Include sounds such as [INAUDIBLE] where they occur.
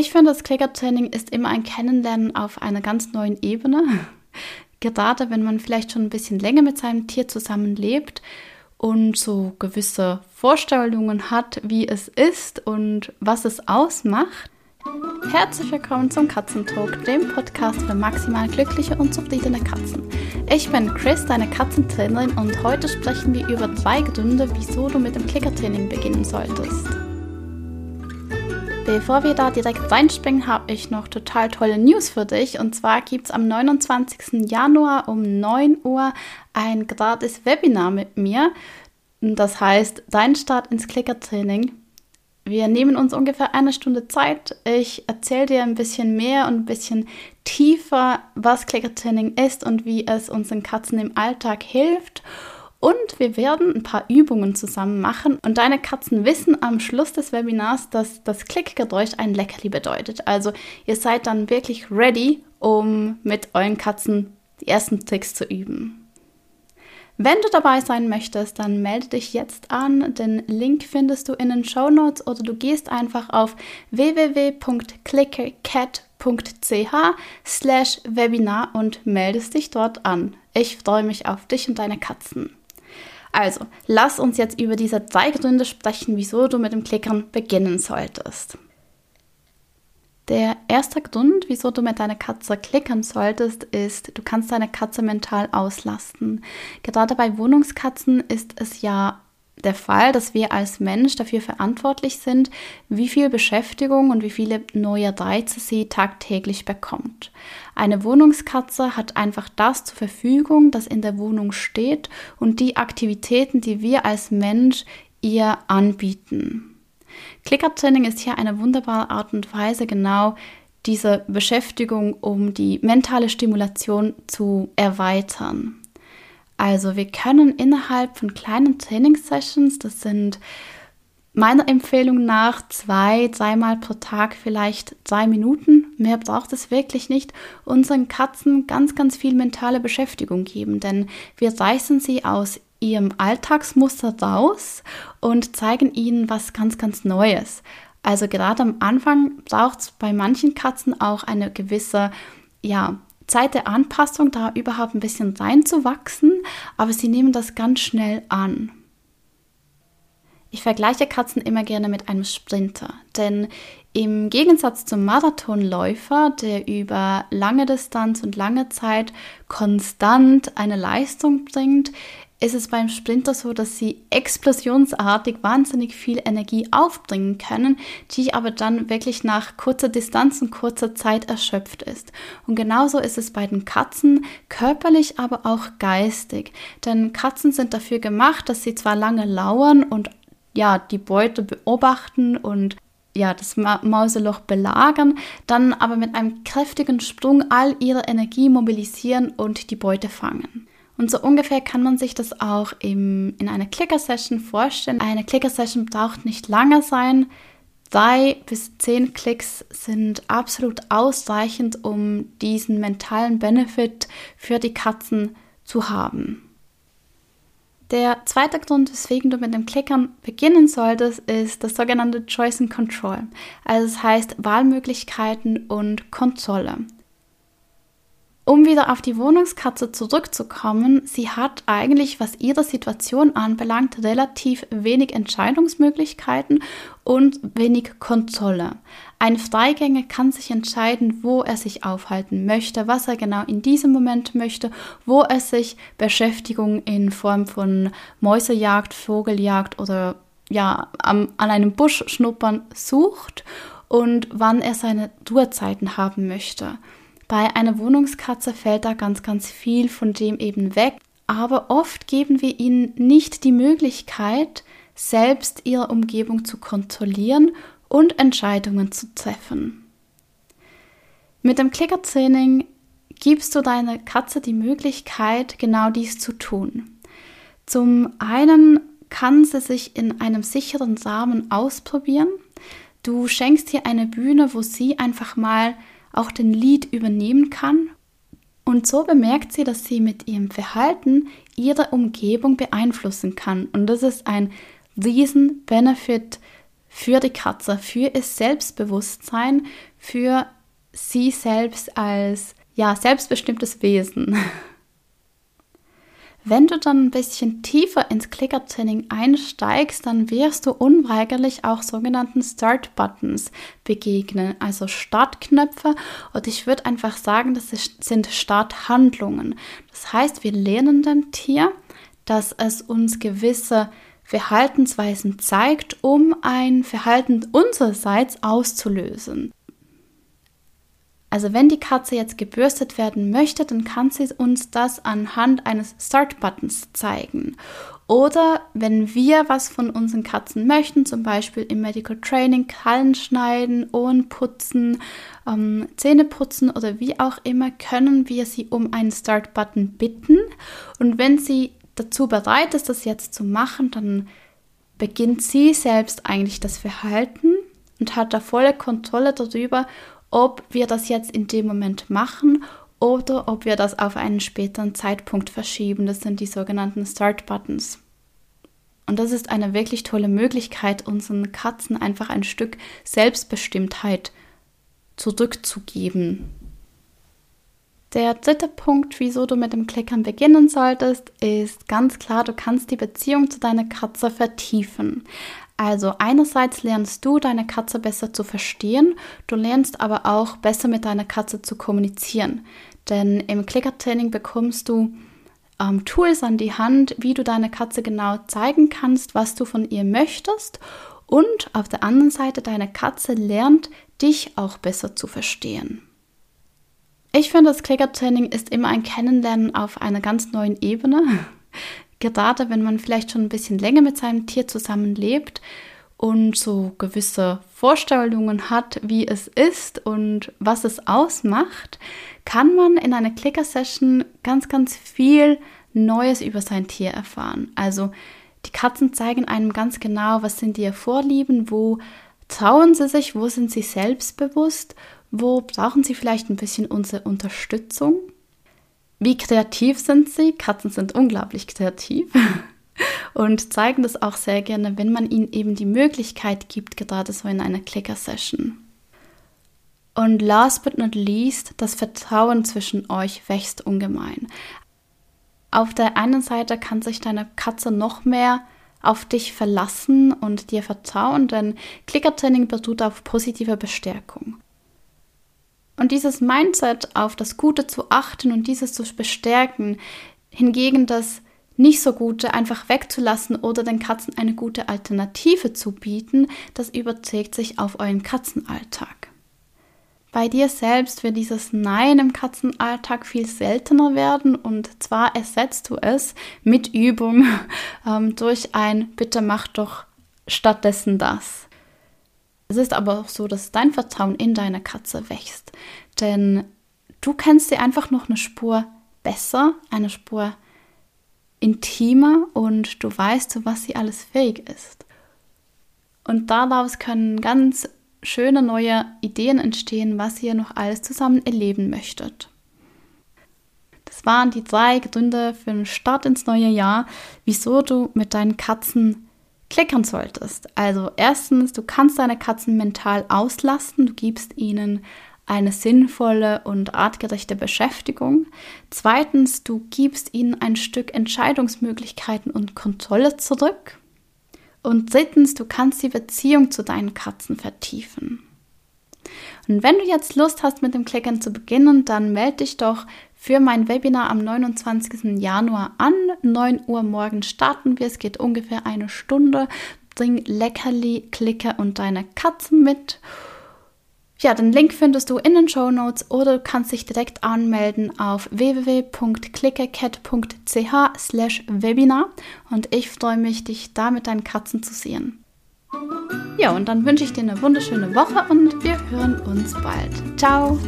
Ich finde, das Klickertraining ist immer ein Kennenlernen auf einer ganz neuen Ebene. [LAUGHS] Gerade wenn man vielleicht schon ein bisschen länger mit seinem Tier zusammenlebt und so gewisse Vorstellungen hat, wie es ist und was es ausmacht. Herzlich willkommen zum Katzentalk, dem Podcast für maximal glückliche und zufriedene Katzen. Ich bin Chris, deine Katzentrainerin, und heute sprechen wir über zwei Gründe, wieso du mit dem Klickertraining beginnen solltest. Bevor wir da direkt reinspringen, habe ich noch total tolle News für dich. Und zwar gibt es am 29. Januar um 9 Uhr ein gratis Webinar mit mir. Das heißt, dein Start ins Klickertraining. Wir nehmen uns ungefähr eine Stunde Zeit. Ich erzähle dir ein bisschen mehr und ein bisschen tiefer, was Klickertraining ist und wie es unseren Katzen im Alltag hilft. Und wir werden ein paar Übungen zusammen machen und deine Katzen wissen am Schluss des Webinars, dass das Klickgeräusch ein Leckerli bedeutet. Also ihr seid dann wirklich ready, um mit euren Katzen die ersten Tricks zu üben. Wenn du dabei sein möchtest, dann melde dich jetzt an. Den Link findest du in den Show Notes oder du gehst einfach auf www.clickercat.ch slash Webinar und meldest dich dort an. Ich freue mich auf dich und deine Katzen. Also, lass uns jetzt über diese drei Gründe sprechen, wieso du mit dem Klickern beginnen solltest. Der erste Grund, wieso du mit deiner Katze klickern solltest, ist, du kannst deine Katze mental auslasten. Gerade bei Wohnungskatzen ist es ja der Fall, dass wir als Mensch dafür verantwortlich sind, wie viel Beschäftigung und wie viele neue Reize sie tagtäglich bekommt. Eine Wohnungskatze hat einfach das zur Verfügung, das in der Wohnung steht und die Aktivitäten, die wir als Mensch ihr anbieten. Klickertraining ist hier eine wunderbare Art und Weise, genau diese Beschäftigung, um die mentale Stimulation zu erweitern. Also wir können innerhalb von kleinen Trainingssessions, das sind meiner Empfehlung nach zwei, dreimal pro Tag vielleicht zwei Minuten, mehr braucht es wirklich nicht, unseren Katzen ganz, ganz viel mentale Beschäftigung geben, denn wir reißen sie aus ihrem Alltagsmuster raus und zeigen ihnen was ganz, ganz Neues. Also gerade am Anfang braucht es bei manchen Katzen auch eine gewisse, ja, Zeit der Anpassung, da überhaupt ein bisschen reinzuwachsen, aber sie nehmen das ganz schnell an. Ich vergleiche Katzen immer gerne mit einem Sprinter, denn im Gegensatz zum Marathonläufer, der über lange Distanz und lange Zeit konstant eine Leistung bringt, ist es beim Sprinter so, dass sie explosionsartig wahnsinnig viel Energie aufbringen können, die aber dann wirklich nach kurzer Distanz und kurzer Zeit erschöpft ist. Und genauso ist es bei den Katzen, körperlich, aber auch geistig. Denn Katzen sind dafür gemacht, dass sie zwar lange lauern und ja, die Beute beobachten und ja, das Ma Mauseloch belagern, dann aber mit einem kräftigen Sprung all ihre Energie mobilisieren und die Beute fangen. Und so ungefähr kann man sich das auch im, in einer Clicker-Session vorstellen. Eine Clicker-Session braucht nicht lange sein. Drei bis zehn Klicks sind absolut ausreichend, um diesen mentalen Benefit für die Katzen zu haben. Der zweite Grund, weswegen du mit dem Klickern beginnen solltest, ist das sogenannte Choice and Control. Also das heißt Wahlmöglichkeiten und Kontrolle. Um wieder auf die Wohnungskatze zurückzukommen, sie hat eigentlich, was ihre Situation anbelangt, relativ wenig Entscheidungsmöglichkeiten und wenig Kontrolle. Ein Freigänger kann sich entscheiden, wo er sich aufhalten möchte, was er genau in diesem Moment möchte, wo er sich Beschäftigung in Form von Mäusejagd, Vogeljagd oder ja, am, an einem Busch schnuppern sucht und wann er seine Ruhezeiten haben möchte. Bei einer Wohnungskatze fällt da ganz, ganz viel von dem eben weg. Aber oft geben wir ihnen nicht die Möglichkeit, selbst ihre Umgebung zu kontrollieren und Entscheidungen zu treffen. Mit dem Klickertraining gibst du deiner Katze die Möglichkeit, genau dies zu tun. Zum einen kann sie sich in einem sicheren Rahmen ausprobieren. Du schenkst ihr eine Bühne, wo sie einfach mal auch den Lied übernehmen kann. Und so bemerkt sie, dass sie mit ihrem Verhalten ihre Umgebung beeinflussen kann. Und das ist ein riesen Benefit für die Katze, für ihr Selbstbewusstsein, für sie selbst als ja, selbstbestimmtes Wesen. [LAUGHS] Wenn du dann ein bisschen tiefer ins Clicker-Training einsteigst, dann wirst du unweigerlich auch sogenannten Start-Buttons begegnen, also Startknöpfe. Und ich würde einfach sagen, das sind Starthandlungen. Das heißt, wir lernen dem Tier, dass es uns gewisse Verhaltensweisen zeigt, um ein Verhalten unsererseits auszulösen. Also wenn die Katze jetzt gebürstet werden möchte, dann kann sie uns das anhand eines Start-Buttons zeigen. Oder wenn wir was von unseren Katzen möchten, zum Beispiel im Medical Training, Krallen schneiden, Ohren putzen, ähm, Zähne putzen oder wie auch immer, können wir sie um einen Start-Button bitten. Und wenn sie dazu bereit ist, das jetzt zu machen, dann beginnt sie selbst eigentlich das Verhalten und hat da volle Kontrolle darüber, ob wir das jetzt in dem Moment machen oder ob wir das auf einen späteren Zeitpunkt verschieben. Das sind die sogenannten Start Buttons. Und das ist eine wirklich tolle Möglichkeit, unseren Katzen einfach ein Stück Selbstbestimmtheit zurückzugeben. Der dritte Punkt, wieso du mit dem Klickern beginnen solltest, ist ganz klar, du kannst die Beziehung zu deiner Katze vertiefen. Also einerseits lernst du deine Katze besser zu verstehen, du lernst aber auch besser mit deiner Katze zu kommunizieren. Denn im Klickertraining bekommst du ähm, Tools an die Hand, wie du deiner Katze genau zeigen kannst, was du von ihr möchtest. Und auf der anderen Seite, deine Katze lernt, dich auch besser zu verstehen. Ich finde, das Klickertraining ist immer ein Kennenlernen auf einer ganz neuen Ebene [LAUGHS] gerade wenn man vielleicht schon ein bisschen länger mit seinem Tier zusammenlebt und so gewisse Vorstellungen hat, wie es ist und was es ausmacht, kann man in einer Clicker-Session ganz, ganz viel Neues über sein Tier erfahren. Also die Katzen zeigen einem ganz genau, was sind ihre Vorlieben, wo trauen sie sich, wo sind sie selbstbewusst, wo brauchen sie vielleicht ein bisschen unsere Unterstützung wie kreativ sind sie? Katzen sind unglaublich kreativ [LAUGHS] und zeigen das auch sehr gerne, wenn man ihnen eben die Möglichkeit gibt, gerade so in einer Clicker-Session. Und last but not least, das Vertrauen zwischen euch wächst ungemein. Auf der einen Seite kann sich deine Katze noch mehr auf dich verlassen und dir vertrauen, denn Klickertraining beruht auf positiver Bestärkung. Und dieses Mindset auf das Gute zu achten und dieses zu bestärken, hingegen das nicht so Gute einfach wegzulassen oder den Katzen eine gute Alternative zu bieten, das überträgt sich auf euren Katzenalltag. Bei dir selbst wird dieses Nein im Katzenalltag viel seltener werden und zwar ersetzt du es mit Übung [LAUGHS] ähm, durch ein Bitte mach doch stattdessen das. Es ist aber auch so, dass dein Vertrauen in deine Katze wächst. Denn du kennst sie einfach noch eine Spur besser, eine Spur intimer und du weißt, zu was sie alles fähig ist. Und daraus können ganz schöne neue Ideen entstehen, was ihr noch alles zusammen erleben möchtet. Das waren die drei Gründe für den Start ins neue Jahr, wieso du mit deinen Katzen klickern solltest. Also erstens, du kannst deine Katzen mental auslasten, du gibst ihnen eine sinnvolle und artgerechte Beschäftigung. Zweitens, du gibst ihnen ein Stück Entscheidungsmöglichkeiten und Kontrolle zurück. Und drittens, du kannst die Beziehung zu deinen Katzen vertiefen. Und wenn du jetzt Lust hast, mit dem Klickern zu beginnen, dann melde dich doch für mein Webinar am 29. Januar an. 9 Uhr morgen starten wir. Es geht ungefähr eine Stunde. Bring Leckerli, Klicker und deine Katzen mit. Ja, den Link findest du in den Show Notes oder du kannst dich direkt anmelden auf www.clickercat.ch slash Webinar und ich freue mich, dich da mit deinen Katzen zu sehen. Ja, und dann wünsche ich dir eine wunderschöne Woche und wir hören uns bald. Ciao!